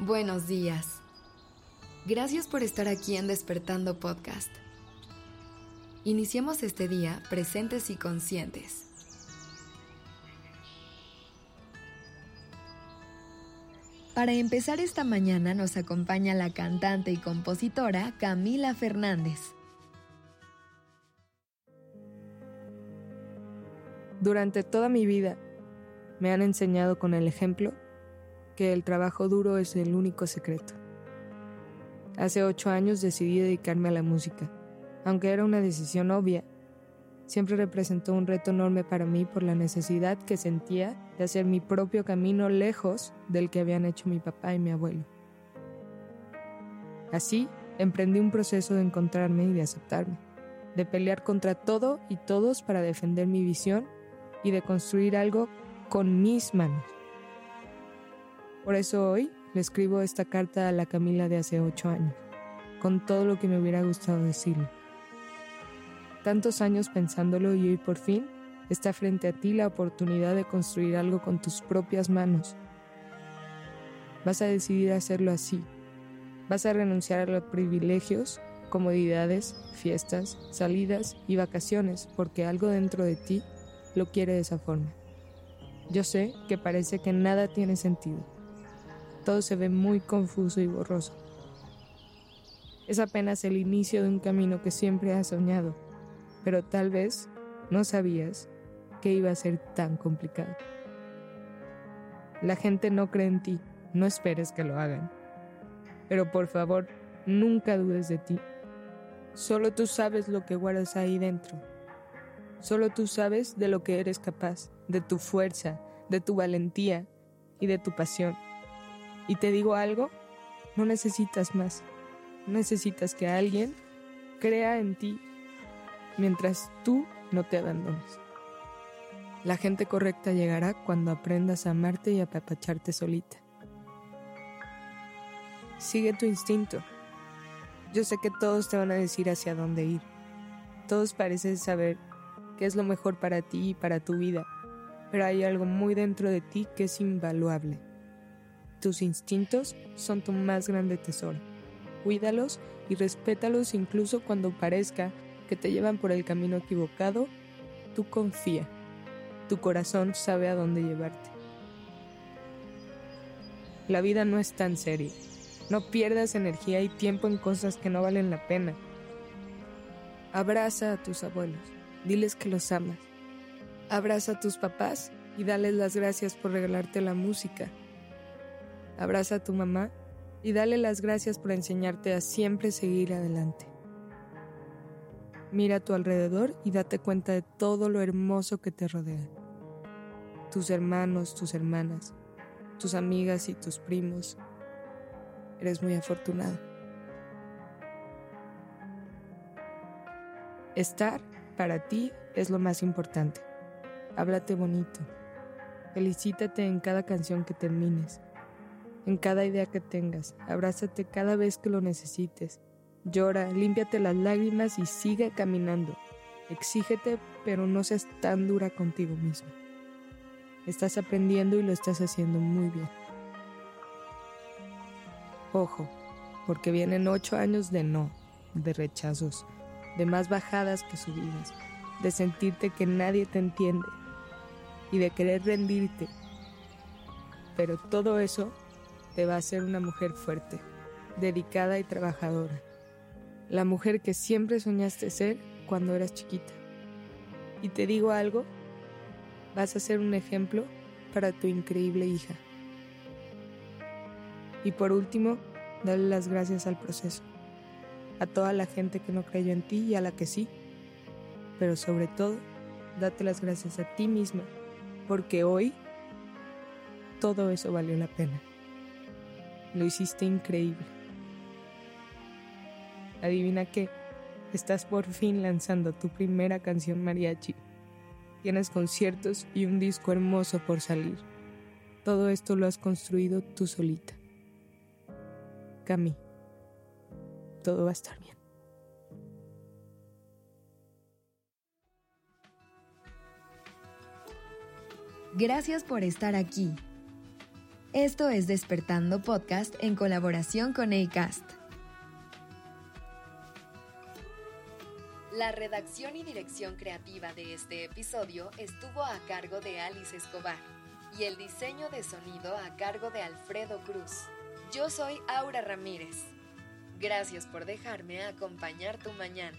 Buenos días. Gracias por estar aquí en Despertando Podcast. Iniciemos este día presentes y conscientes. Para empezar esta mañana nos acompaña la cantante y compositora Camila Fernández. Durante toda mi vida me han enseñado con el ejemplo que el trabajo duro es el único secreto. Hace ocho años decidí dedicarme a la música. Aunque era una decisión obvia, siempre representó un reto enorme para mí por la necesidad que sentía de hacer mi propio camino lejos del que habían hecho mi papá y mi abuelo. Así, emprendí un proceso de encontrarme y de aceptarme, de pelear contra todo y todos para defender mi visión y de construir algo con mis manos. Por eso hoy le escribo esta carta a la Camila de hace ocho años, con todo lo que me hubiera gustado decirle. Tantos años pensándolo y hoy por fin está frente a ti la oportunidad de construir algo con tus propias manos. Vas a decidir hacerlo así. Vas a renunciar a los privilegios, comodidades, fiestas, salidas y vacaciones porque algo dentro de ti lo quiere de esa forma. Yo sé que parece que nada tiene sentido todo se ve muy confuso y borroso. Es apenas el inicio de un camino que siempre has soñado, pero tal vez no sabías que iba a ser tan complicado. La gente no cree en ti, no esperes que lo hagan. Pero por favor, nunca dudes de ti. Solo tú sabes lo que guardas ahí dentro. Solo tú sabes de lo que eres capaz, de tu fuerza, de tu valentía y de tu pasión. Y te digo algo, no necesitas más. necesitas que alguien crea en ti mientras tú no te abandones. La gente correcta llegará cuando aprendas a amarte y a apapacharte solita. Sigue tu instinto. Yo sé que todos te van a decir hacia dónde ir. Todos parecen saber qué es lo mejor para ti y para tu vida, pero hay algo muy dentro de ti que es invaluable. Tus instintos son tu más grande tesoro. Cuídalos y respétalos incluso cuando parezca que te llevan por el camino equivocado. Tú confía. Tu corazón sabe a dónde llevarte. La vida no es tan seria. No pierdas energía y tiempo en cosas que no valen la pena. Abraza a tus abuelos. Diles que los amas. Abraza a tus papás y dales las gracias por regalarte la música, Abraza a tu mamá y dale las gracias por enseñarte a siempre seguir adelante. Mira a tu alrededor y date cuenta de todo lo hermoso que te rodea. Tus hermanos, tus hermanas, tus amigas y tus primos. Eres muy afortunado. Estar para ti es lo más importante. Háblate bonito. Felicítate en cada canción que termines en cada idea que tengas. Abrázate cada vez que lo necesites. Llora, límpiate las lágrimas y sigue caminando. Exígete, pero no seas tan dura contigo mismo. Estás aprendiendo y lo estás haciendo muy bien. Ojo, porque vienen ocho años de no, de rechazos, de más bajadas que subidas, de sentirte que nadie te entiende y de querer rendirte. Pero todo eso te va a ser una mujer fuerte, dedicada y trabajadora. La mujer que siempre soñaste ser cuando eras chiquita. Y te digo algo, vas a ser un ejemplo para tu increíble hija. Y por último, dale las gracias al proceso, a toda la gente que no creyó en ti y a la que sí, pero sobre todo, date las gracias a ti misma, porque hoy todo eso valió la pena. Lo hiciste increíble. Adivina qué, estás por fin lanzando tu primera canción mariachi. Tienes conciertos y un disco hermoso por salir. Todo esto lo has construido tú solita. Cami, todo va a estar bien. Gracias por estar aquí Esto es Despertando Podcast en colaboración con ACAST. La redacción y dirección creativa de este episodio estuvo a cargo de Alice Escobar y el diseño de sonido a cargo de Alfredo Cruz. Yo soy Aura Ramírez. Gracias por dejarme acompañar tu mañana.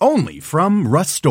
Only from Rust